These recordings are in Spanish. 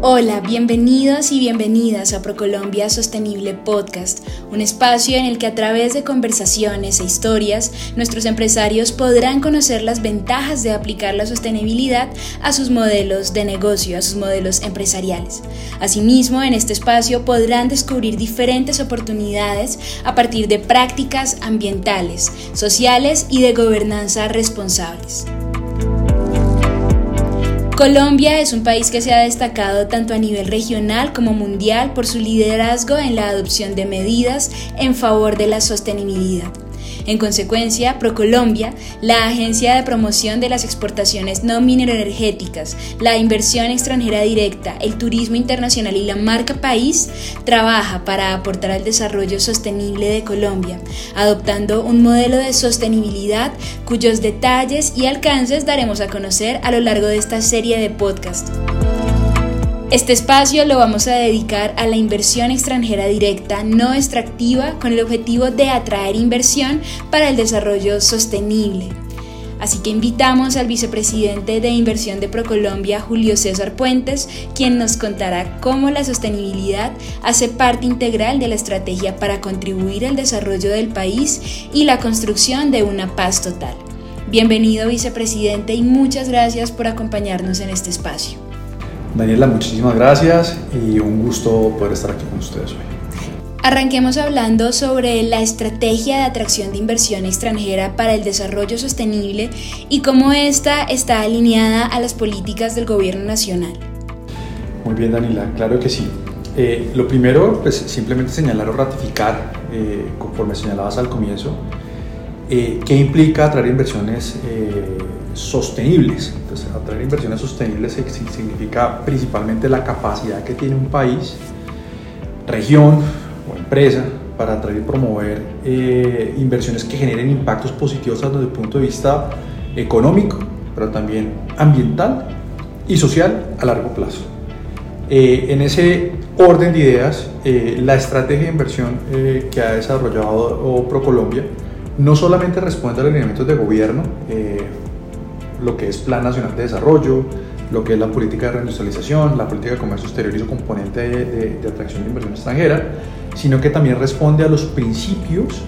Hola, bienvenidos y bienvenidas a ProColombia Sostenible Podcast, un espacio en el que a través de conversaciones e historias nuestros empresarios podrán conocer las ventajas de aplicar la sostenibilidad a sus modelos de negocio, a sus modelos empresariales. Asimismo, en este espacio podrán descubrir diferentes oportunidades a partir de prácticas ambientales, sociales y de gobernanza responsables. Colombia es un país que se ha destacado tanto a nivel regional como mundial por su liderazgo en la adopción de medidas en favor de la sostenibilidad. En consecuencia, ProColombia, la agencia de promoción de las exportaciones no mineroenergéticas, la inversión extranjera directa, el turismo internacional y la marca país, trabaja para aportar al desarrollo sostenible de Colombia, adoptando un modelo de sostenibilidad cuyos detalles y alcances daremos a conocer a lo largo de esta serie de podcasts. Este espacio lo vamos a dedicar a la inversión extranjera directa no extractiva con el objetivo de atraer inversión para el desarrollo sostenible. Así que invitamos al vicepresidente de inversión de Procolombia, Julio César Puentes, quien nos contará cómo la sostenibilidad hace parte integral de la estrategia para contribuir al desarrollo del país y la construcción de una paz total. Bienvenido vicepresidente y muchas gracias por acompañarnos en este espacio. Daniela, muchísimas gracias y un gusto poder estar aquí con ustedes hoy. Arranquemos hablando sobre la estrategia de atracción de inversión extranjera para el desarrollo sostenible y cómo esta está alineada a las políticas del gobierno nacional. Muy bien, Daniela, claro que sí. Eh, lo primero, pues simplemente señalar o ratificar, eh, conforme señalabas al comienzo, eh, qué implica atraer inversiones sostenibles. Entonces, atraer inversiones sostenibles significa principalmente la capacidad que tiene un país, región o empresa para atraer y promover eh, inversiones que generen impactos positivos desde el punto de vista económico, pero también ambiental y social a largo plazo. Eh, en ese orden de ideas, eh, la estrategia de inversión que ha desarrollado ProColombia no solamente responde a los lineamientos de gobierno, lo que es Plan Nacional de Desarrollo, lo que es la política de reindustrialización, la política de comercio exterior y su componente de, atracción de inversión extranjera, sino que también responde a los principios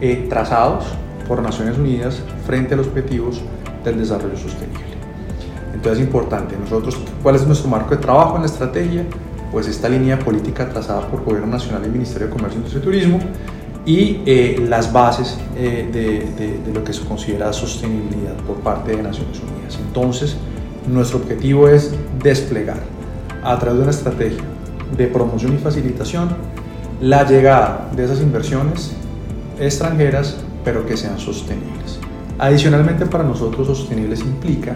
eh, trazados por Naciones Unidas frente a los objetivos del desarrollo sostenible. Entonces es importante, nosotros, ¿cuál es nuestro marco de trabajo en la estrategia? Pues esta línea política trazada por Gobierno Nacional y Ministerio de Comercio, Industria y Turismo, y eh, las bases eh, de, de, lo que se considera sostenibilidad por parte de Naciones Unidas. Entonces, nuestro objetivo es desplegar a través de una estrategia de promoción y facilitación la llegada de esas inversiones extranjeras, pero que sean sostenibles. Adicionalmente, para nosotros sostenibles implica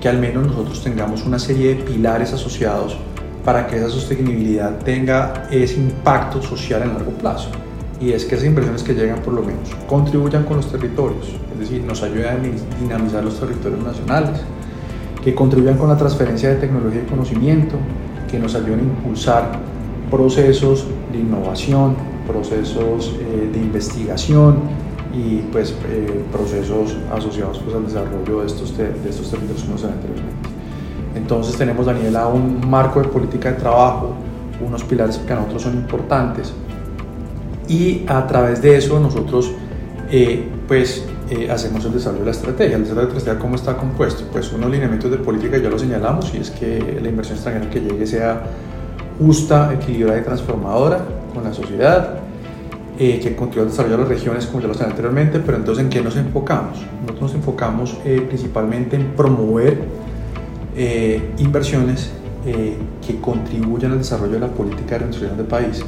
que al menos nosotros tengamos una serie de pilares asociados para que esa sostenibilidad tenga ese impacto social en largo plazo y es que esas inversiones que llegan por lo menos contribuyan con los territorios, es decir, nos ayuden a dinamizar los territorios nacionales, que contribuyan con la transferencia de tecnología y conocimiento, que nos ayuden a impulsar procesos de innovación, procesos eh, de investigación y pues eh, procesos asociados pues, al desarrollo de estos, de estos territorios como se anteriormente. Entonces tenemos, Daniela, un marco de política de trabajo, unos pilares que a nosotros son importantes, y a través de eso nosotros eh, pues eh, hacemos el desarrollo de la estrategia. El desarrollo de la estrategia, ¿cómo está compuesto? Pues unos lineamientos de política ya lo señalamos y es que la inversión extranjera que llegue sea justa, equilibrada y transformadora con la sociedad, eh, que contribuya al desarrollo de las regiones, como ya lo señalé anteriormente, pero entonces ¿en qué nos enfocamos? Nosotros nos enfocamos principalmente en promover inversiones que contribuyan al desarrollo de la política de reindustrialización del país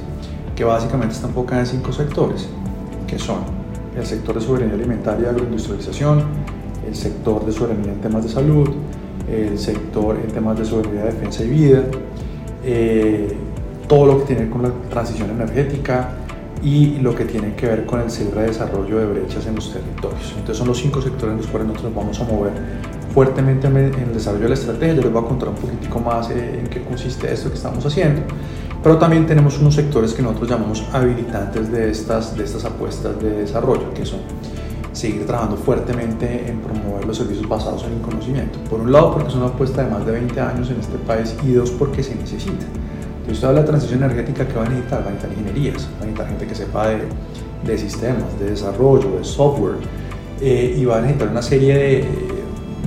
que básicamente está enfocada en cinco sectores, que son el sector de soberanía alimentaria y agroindustrialización, el sector de soberanía en temas de salud, el sector en temas de soberanía, defensa y vida, eh, todo lo que tiene con la transición energética y lo que tiene que ver con el cierre de desarrollo de brechas en los territorios. Entonces son los cinco sectores en los cuales nosotros vamos a mover fuertemente en el desarrollo de la estrategia. Yo les voy a contar un poquitico más eh, en qué consiste esto que estamos haciendo. Pero también tenemos unos sectores que nosotros llamamos habilitantes de estas, de estas apuestas de desarrollo, que son seguir trabajando fuertemente en promover los servicios basados en el conocimiento. Por un lado, porque es una apuesta de más de 20 años en este país y dos, porque se necesita. Entonces, usted habla de transición energética, que va a necesitar? Va a necesitar ingenierías, va a necesitar gente que sepa de, de sistemas, de desarrollo, de software, eh, y va a necesitar una serie de,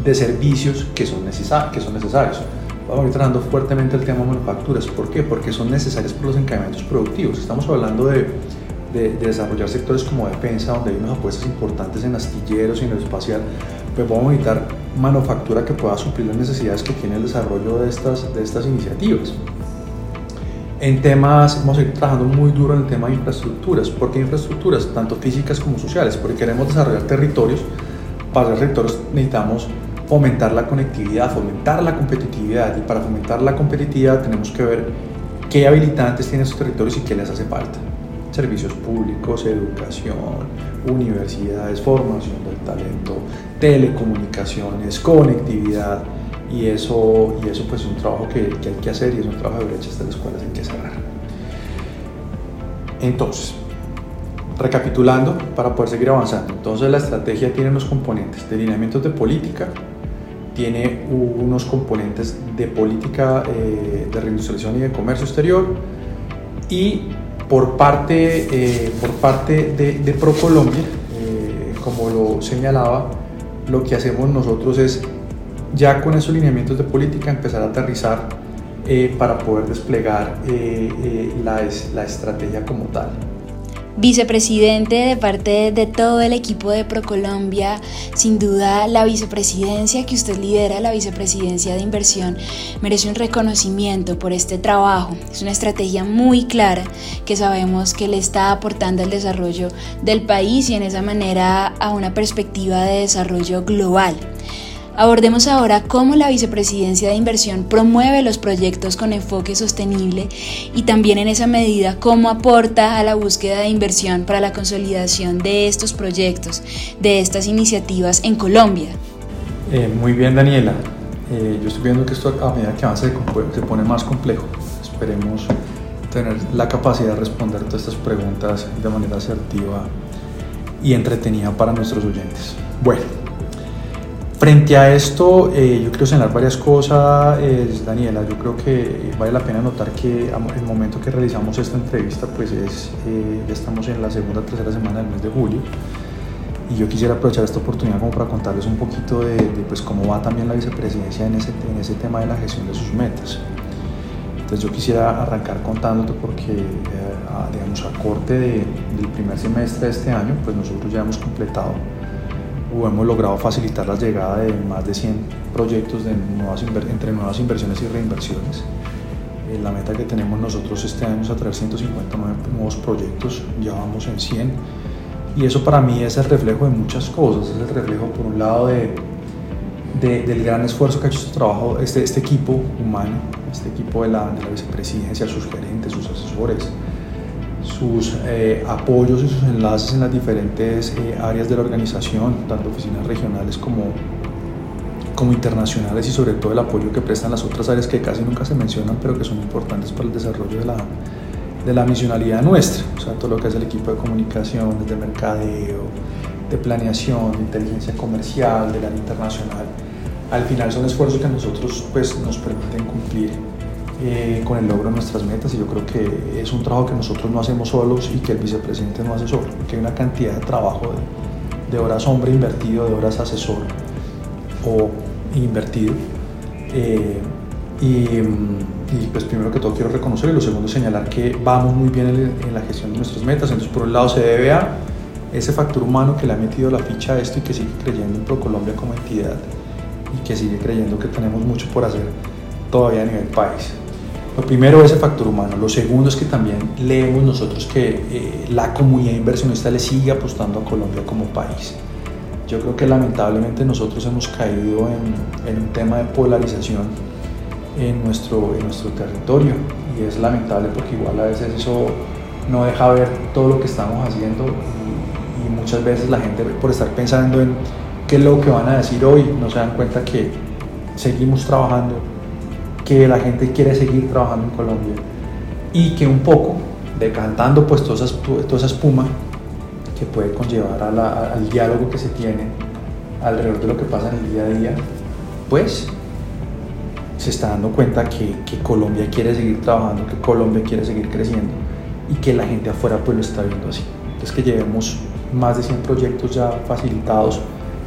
de servicios que son, necesar que son necesarios. Vamos a ir trabajando fuertemente el tema de manufacturas. ¿Por qué? Porque son necesarios por los encadenamientos productivos. Estamos hablando de de, desarrollar sectores como defensa, donde hay unas apuestas importantes en astilleros y en el espacial, pues vamos a necesitar manufactura que pueda suplir las necesidades que tiene el desarrollo de estas, de estas iniciativas. En temas, vamos a ir trabajando muy duro en el tema de infraestructuras. ¿Por qué infraestructuras? Tanto físicas como sociales, porque queremos desarrollar territorios. Para los territorios necesitamos fomentar la conectividad, fomentar la competitividad. Y para fomentar la competitividad tenemos que ver qué habilitantes tienen esos territorios y qué les hace falta servicios públicos, educación, universidades, formación del talento, telecomunicaciones, conectividad y eso, y eso pues es un trabajo que, que hay que hacer y es un trabajo de brechas de las cuales hay que cerrar. Entonces, recapitulando para poder seguir avanzando, entonces la estrategia tiene unos componentes de lineamientos de política, tiene unos componentes de política eh, de reindustrialización y de comercio exterior y por parte, eh, por parte de, de ProColombia, eh, como lo señalaba, lo que hacemos nosotros es ya con esos lineamientos de política empezar a aterrizar para poder desplegar la, la estrategia como tal vicepresidente de parte de todo el equipo de Procolombia, sin duda la vicepresidencia que usted lidera, la vicepresidencia de inversión, merece un reconocimiento por este trabajo. Es una estrategia muy clara que sabemos que le está aportando al desarrollo del país y en esa manera a una perspectiva de desarrollo global. Abordemos ahora cómo la Vicepresidencia de Inversión promueve los proyectos con enfoque sostenible y también en esa medida cómo aporta a la búsqueda de inversión para la consolidación de estos proyectos, de estas iniciativas en Colombia. Eh, muy bien, Daniela. Eh, yo estoy viendo que esto a medida que avanza se pone más complejo. Esperemos tener la capacidad de responder todas estas preguntas de manera asertiva y entretenida para nuestros oyentes. Bueno. Frente a esto, eh, yo quiero señalar varias cosas, Daniela. Yo creo que vale la pena notar que el momento que realizamos esta entrevista, pues es, eh, ya estamos en la segunda o tercera semana del mes de julio. Y yo quisiera aprovechar esta oportunidad como para contarles un poquito de, pues, cómo va también la vicepresidencia en ese, en ese tema de la gestión de sus metas. Entonces yo quisiera arrancar contándote porque, eh, a, digamos, a corte del primer semestre de este año, pues nosotros ya hemos completado hemos logrado facilitar la llegada de más de 100 proyectos de nuevas entre nuevas inversiones y reinversiones. Eh, la meta que tenemos nosotros este año es atraer 150 nuevos proyectos, ya vamos en 100. Y eso para mí es el reflejo de muchas cosas, es el reflejo por un lado de, del gran esfuerzo que ha hecho este trabajo, este, este equipo humano, este equipo de la, de la vicepresidencia, sus gerentes, sus asesores, sus eh, apoyos y sus enlaces en las diferentes eh, áreas de la organización, tanto oficinas regionales como, como internacionales y sobre todo el apoyo que prestan las otras áreas que casi nunca se mencionan pero que son importantes para el desarrollo de la, de la misionalidad nuestra, o sea, todo lo que es el equipo de comunicación, de mercadeo, de planeación, de inteligencia comercial, de la internacional. Al final son esfuerzos que a nosotros pues, nos permiten cumplir eh, con el logro de nuestras metas y yo creo que es un trabajo que nosotros no hacemos solos y que el vicepresidente no hace solo, porque hay una cantidad de trabajo de, horas hombre invertido, de horas asesor o invertido. Eh, y, pues primero que todo quiero reconocer y lo segundo señalar que vamos muy bien en, la gestión de nuestras metas. Entonces por un lado se debe a ese factor humano que le ha metido la ficha a esto y que sigue creyendo en ProColombia como entidad y que sigue creyendo que tenemos mucho por hacer todavía a nivel país. Lo primero es el factor humano, lo segundo es que también leemos nosotros que eh, la comunidad inversionista le sigue apostando a Colombia como país. Yo creo que lamentablemente nosotros hemos caído en, un tema de polarización en nuestro, en nuestro territorio y es lamentable porque igual a veces eso no deja ver todo lo que estamos haciendo y, y muchas veces la gente por estar pensando en qué es lo que van a decir hoy no se dan cuenta que seguimos trabajando que la gente quiere seguir trabajando en Colombia y que un poco, decantando pues toda esa, toda esa espuma, que puede conllevar al diálogo que se tiene alrededor de lo que pasa en el día a día, pues se está dando cuenta que, Colombia quiere seguir trabajando, que Colombia quiere seguir creciendo y que la gente afuera pues lo está viendo así. Entonces que llevemos más de 100 proyectos ya facilitados,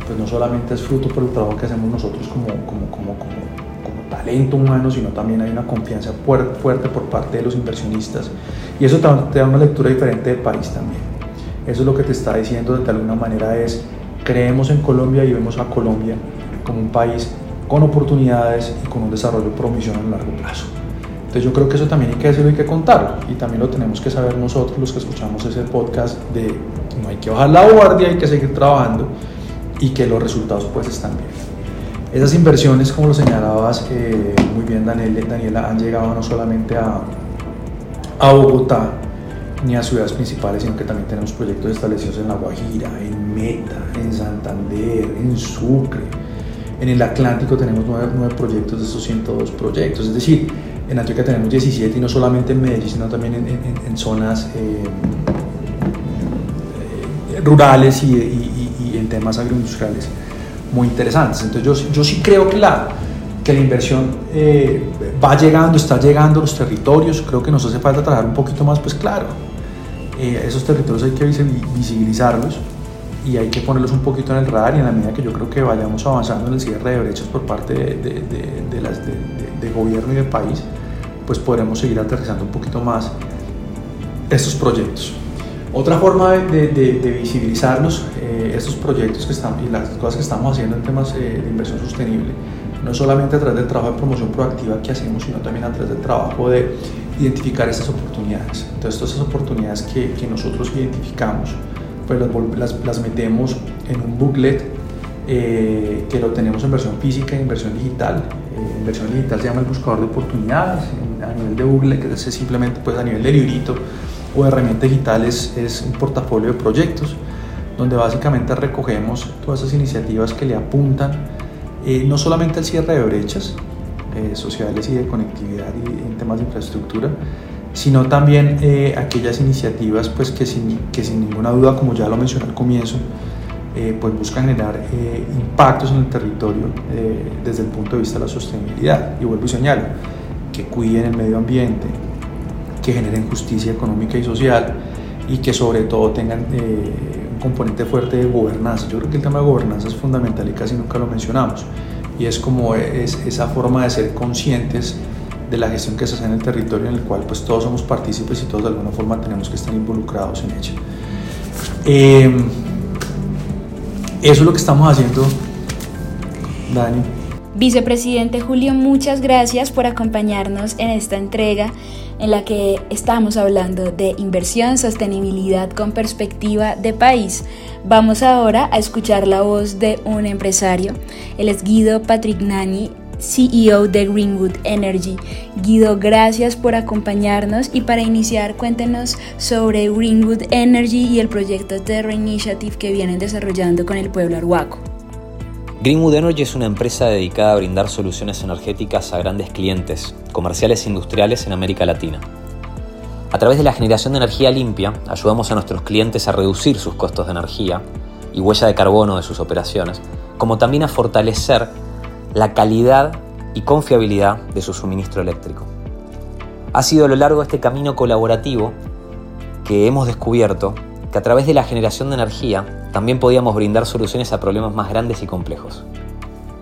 pues no solamente es fruto por el trabajo que hacemos nosotros como, como, como, como talento humano, sino también hay una confianza fuerte por parte de los inversionistas y eso te da una lectura diferente del país también. Eso es lo que te está diciendo de alguna manera es, creemos en Colombia y vemos a Colombia como un país con oportunidades y con un desarrollo promisión a largo plazo. Entonces yo creo que eso también hay que decirlo y que contarlo y también lo tenemos que saber nosotros los que escuchamos ese podcast de no hay que bajar la guardia, hay que seguir trabajando y que los resultados pues están bien. Esas inversiones, como lo señalabas eh, muy bien Daniel, Daniela, han llegado no solamente a, a Bogotá ni a ciudades principales, sino que también tenemos proyectos establecidos en La Guajira, en Meta, en Santander, en Sucre, en el Atlántico tenemos nueve, proyectos de esos 102 proyectos, es decir, en Antioquia tenemos 17 y no solamente en Medellín, sino también en, zonas eh, eh, rurales y, en temas agroindustriales muy interesantes. Entonces yo, yo sí creo que la, que la inversión eh, va llegando, está llegando a los territorios, creo que nos hace falta trabajar un poquito más, pues claro, esos territorios hay que visibilizarlos y hay que ponerlos un poquito en el radar y en la medida que yo creo que vayamos avanzando en el cierre de brechas por parte de, de, las, de, gobierno y de país, pues podremos seguir aterrizando un poquito más estos proyectos. Otra forma de, visibilizarlos, eh, estos proyectos que están, y las cosas que estamos haciendo en temas eh, de inversión sostenible, no solamente a través del trabajo de promoción proactiva que hacemos, sino también a través del trabajo de identificar estas oportunidades. Entonces, todas esas oportunidades que, nosotros identificamos, pues las, las, metemos en un booklet eh, que lo tenemos en versión física y en versión digital. Eh, en versión digital se llama el buscador de oportunidades, a nivel de Google, que es simplemente pues, a nivel de librito o herramienta digital es, un portafolio de proyectos donde básicamente recogemos todas esas iniciativas que le apuntan eh, no solamente al cierre de brechas sociales y de conectividad y en temas de infraestructura, sino también eh, aquellas iniciativas pues, que, sin, que sin ninguna duda, como ya lo mencioné al comienzo, eh, pues buscan generar eh, impactos en el territorio desde el punto de vista de la sostenibilidad. Y vuelvo y señalo, que cuiden el medio ambiente, que generen justicia económica y social y que sobre todo tengan un componente fuerte de gobernanza. Yo creo que el tema de gobernanza es fundamental y casi nunca lo mencionamos. Y es como es, esa forma de ser conscientes de la gestión que se hace en el territorio en el cual pues todos somos partícipes y todos de alguna forma tenemos que estar involucrados en ella. Eh, eso es lo que estamos haciendo, Dani. Vicepresidente Julio, muchas gracias por acompañarnos en esta entrega en la que estamos hablando de inversión, sostenibilidad con perspectiva de país. Vamos ahora a escuchar la voz de un empresario. Él es Guido Patrignani, CEO de Greenwood Energy. Guido, gracias por acompañarnos y para iniciar cuéntenos sobre Greenwood Energy y el proyecto Terra Initiative que vienen desarrollando con el pueblo arhuaco. Greenwood Energy es una empresa dedicada a brindar soluciones energéticas a grandes clientes, comerciales e industriales en América Latina. A través de la generación de energía limpia, ayudamos a nuestros clientes a reducir sus costos de energía y huella de carbono de sus operaciones, como también a fortalecer la calidad y confiabilidad de su suministro eléctrico. Ha sido a lo largo de este camino colaborativo que hemos descubierto que a través de la generación de energía también podíamos brindar soluciones a problemas más grandes y complejos,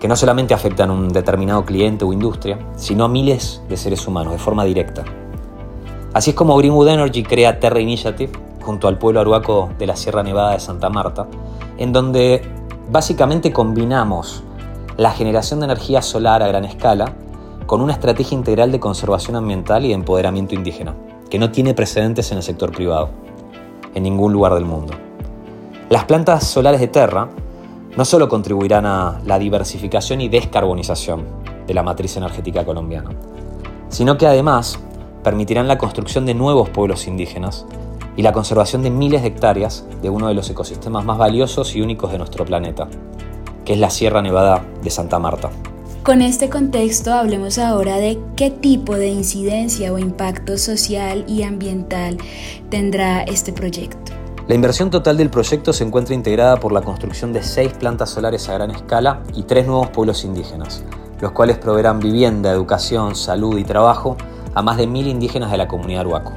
que no solamente afectan a un determinado cliente o industria, sino a miles de seres humanos de forma directa. Así es como Greenwood Energy crea Terra Initiative junto al pueblo aruaco de la Sierra Nevada de Santa Marta, en donde básicamente combinamos la generación de energía solar a gran escala con una estrategia integral de conservación ambiental y de empoderamiento indígena, que no tiene precedentes en el sector privado, en ningún lugar del mundo. Las plantas solares de Terra no solo contribuirán a la diversificación y descarbonización de la matriz energética colombiana, sino que además permitirán la construcción de nuevos pueblos indígenas y la conservación de miles de hectáreas de uno de los ecosistemas más valiosos y únicos de nuestro planeta, que es la Sierra Nevada de Santa Marta. Con este contexto hablemos ahora de qué tipo de incidencia o impacto social y ambiental tendrá este proyecto. La inversión total del proyecto se encuentra integrada por la construcción de seis plantas solares a gran escala y tres nuevos pueblos indígenas, los cuales proveerán vivienda, educación, salud y trabajo a más de mil indígenas de la comunidad Arhuaco.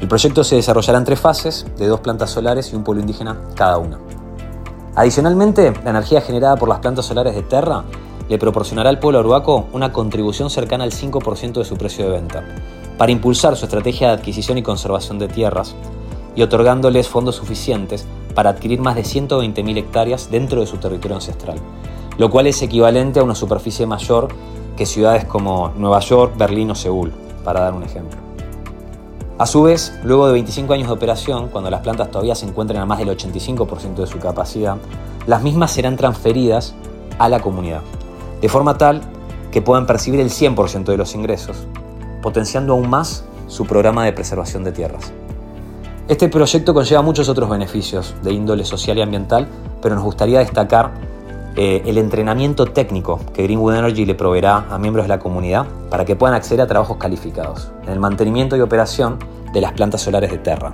El proyecto se desarrollará en tres fases, de dos plantas solares y un pueblo indígena cada una. Adicionalmente, la energía generada por las plantas solares de Terra le proporcionará al pueblo Arhuaco una contribución cercana al 5% de su precio de venta, para impulsar su estrategia de adquisición y conservación de tierras, y otorgándoles fondos suficientes para adquirir más de 120.000 hectáreas dentro de su territorio ancestral, lo cual es equivalente a una superficie mayor que ciudades como Nueva York, Berlín o Seúl, para dar un ejemplo. A su vez, luego de 25 años de operación, cuando las plantas todavía se encuentran a más del 85% de su capacidad, las mismas serán transferidas a la comunidad, de forma tal que puedan percibir el 100% de los ingresos, potenciando aún más su programa de preservación de tierras. Este proyecto conlleva muchos otros beneficios de índole social y ambiental, pero nos gustaría destacar eh, el entrenamiento técnico que Greenwood Energy le proveerá a miembros de la comunidad para que puedan acceder a trabajos calificados en el mantenimiento y operación de las plantas solares de Terra.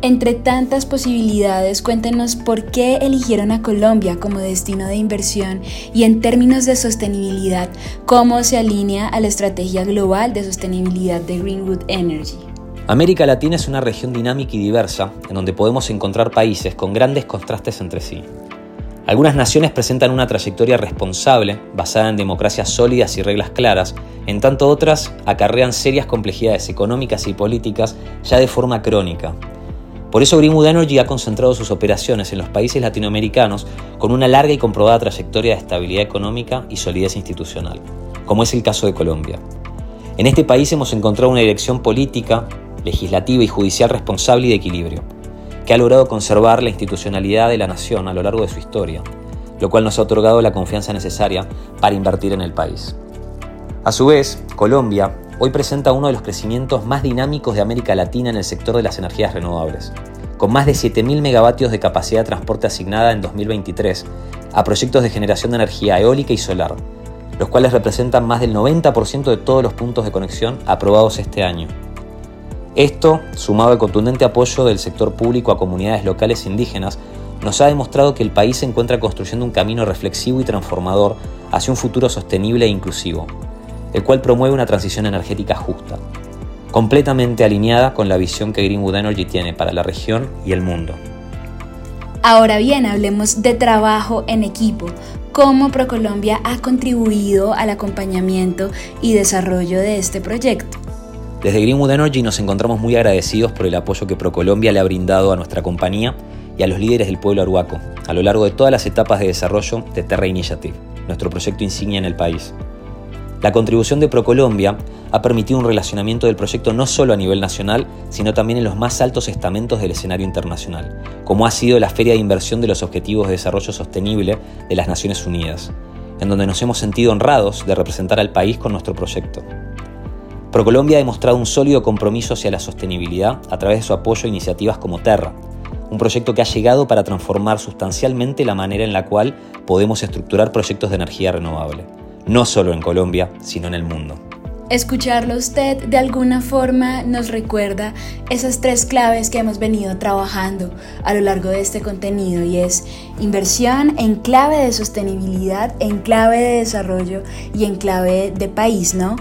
Entre tantas posibilidades, cuéntenos por qué eligieron a Colombia como destino de inversión y en términos de sostenibilidad, cómo se alinea a la estrategia global de sostenibilidad de Greenwood Energy. América Latina es una región dinámica y diversa, en donde podemos encontrar países con grandes contrastes entre sí. Algunas naciones presentan una trayectoria responsable, basada en democracias sólidas y reglas claras, en tanto otras acarrean serias complejidades económicas y políticas ya de forma crónica. Por eso Greenwood Energy ha concentrado sus operaciones en los países latinoamericanos con una larga y comprobada trayectoria de estabilidad económica y solidez institucional, como es el caso de Colombia. En este país hemos encontrado una dirección política, legislativa y judicial responsable y de equilibrio, que ha logrado conservar la institucionalidad de la nación a lo largo de su historia, lo cual nos ha otorgado la confianza necesaria para invertir en el país. A su vez, Colombia hoy presenta uno de los crecimientos más dinámicos de América Latina en el sector de las energías renovables, con más de 7.000 megavatios de capacidad de transporte asignada en 2023 a proyectos de generación de energía eólica y solar, los cuales representan más del 90% de todos los puntos de conexión aprobados este año. Esto, sumado al contundente apoyo del sector público a comunidades locales indígenas, nos ha demostrado que el país se encuentra construyendo un camino reflexivo y transformador hacia un futuro sostenible e inclusivo, el cual promueve una transición energética justa, completamente alineada con la visión que Greenwood Energy tiene para la región y el mundo. Ahora bien, hablemos de trabajo en equipo. ¿Cómo ProColombia ha contribuido al acompañamiento y desarrollo de este proyecto? Desde Greenwood Energy nos encontramos muy agradecidos por el apoyo que ProColombia le ha brindado a nuestra compañía y a los líderes del pueblo aruaco a lo largo de todas las etapas de desarrollo de Terra Initiative, nuestro proyecto insignia en el país. La contribución de ProColombia ha permitido un relacionamiento del proyecto no solo a nivel nacional, sino también en los más altos estamentos del escenario internacional, como ha sido la Feria de Inversión de los Objetivos de Desarrollo Sostenible de las Naciones Unidas, en donde nos hemos sentido honrados de representar al país con nuestro proyecto. ProColombia ha demostrado un sólido compromiso hacia la sostenibilidad a través de su apoyo a iniciativas como Terra, un proyecto que ha llegado para transformar sustancialmente la manera en la cual podemos estructurar proyectos de energía renovable, no solo en Colombia, sino en el mundo. Escucharlo usted de alguna forma nos recuerda esas tres claves que hemos venido trabajando a lo largo de este contenido y es inversión en clave de sostenibilidad, en clave de desarrollo y en clave de país, ¿no?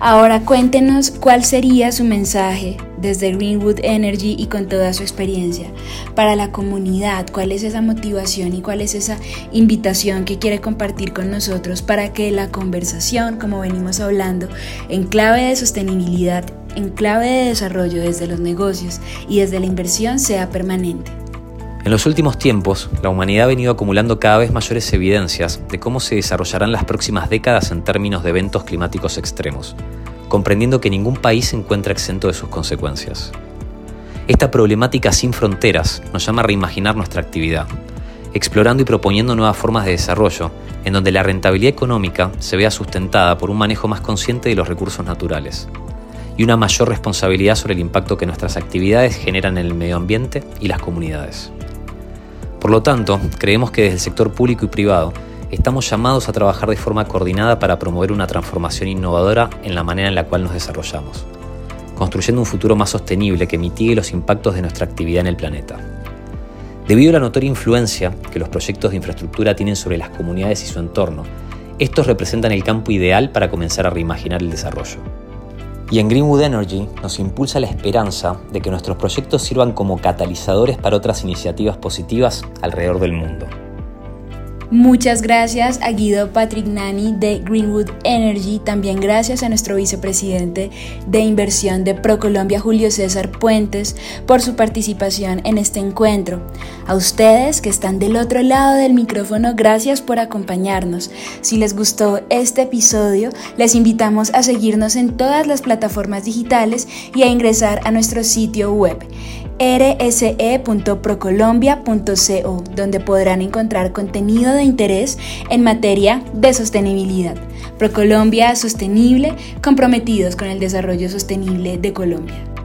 Ahora cuéntenos cuál sería su mensaje desde Greenwood Energy y con toda su experiencia para la comunidad, cuál es esa motivación y cuál es esa invitación que quiere compartir con nosotros para que la conversación, como venimos hablando, en clave de sostenibilidad, en clave de desarrollo desde los negocios y desde la inversión sea permanente. En los últimos tiempos, la humanidad ha venido acumulando cada vez mayores evidencias de cómo se desarrollarán las próximas décadas en términos de eventos climáticos extremos, comprendiendo que ningún país se encuentra exento de sus consecuencias. Esta problemática sin fronteras nos llama a reimaginar nuestra actividad, explorando y proponiendo nuevas formas de desarrollo, en donde la rentabilidad económica se vea sustentada por un manejo más consciente de los recursos naturales y una mayor responsabilidad sobre el impacto que nuestras actividades generan en el medio ambiente y las comunidades. Por lo tanto, creemos que desde el sector público y privado estamos llamados a trabajar de forma coordinada para promover una transformación innovadora en la manera en la cual nos desarrollamos, construyendo un futuro más sostenible que mitigue los impactos de nuestra actividad en el planeta. Debido a la notoria influencia que los proyectos de infraestructura tienen sobre las comunidades y su entorno, estos representan el campo ideal para comenzar a reimaginar el desarrollo. Y en Greenwood Energy nos impulsa la esperanza de que nuestros proyectos sirvan como catalizadores para otras iniciativas positivas alrededor del mundo. Muchas gracias a Guido Patrick Nani de Greenwood Energy, también gracias a nuestro vicepresidente de inversión de ProColombia, Julio César Puentes, por su participación en este encuentro. A ustedes que están del otro lado del micrófono, gracias por acompañarnos. Si les gustó este episodio, les invitamos a seguirnos en todas las plataformas digitales y a ingresar a nuestro sitio web rse.procolombia.co, donde podrán encontrar contenido de interés en materia de sostenibilidad. Procolombia Sostenible, comprometidos con el desarrollo sostenible de Colombia.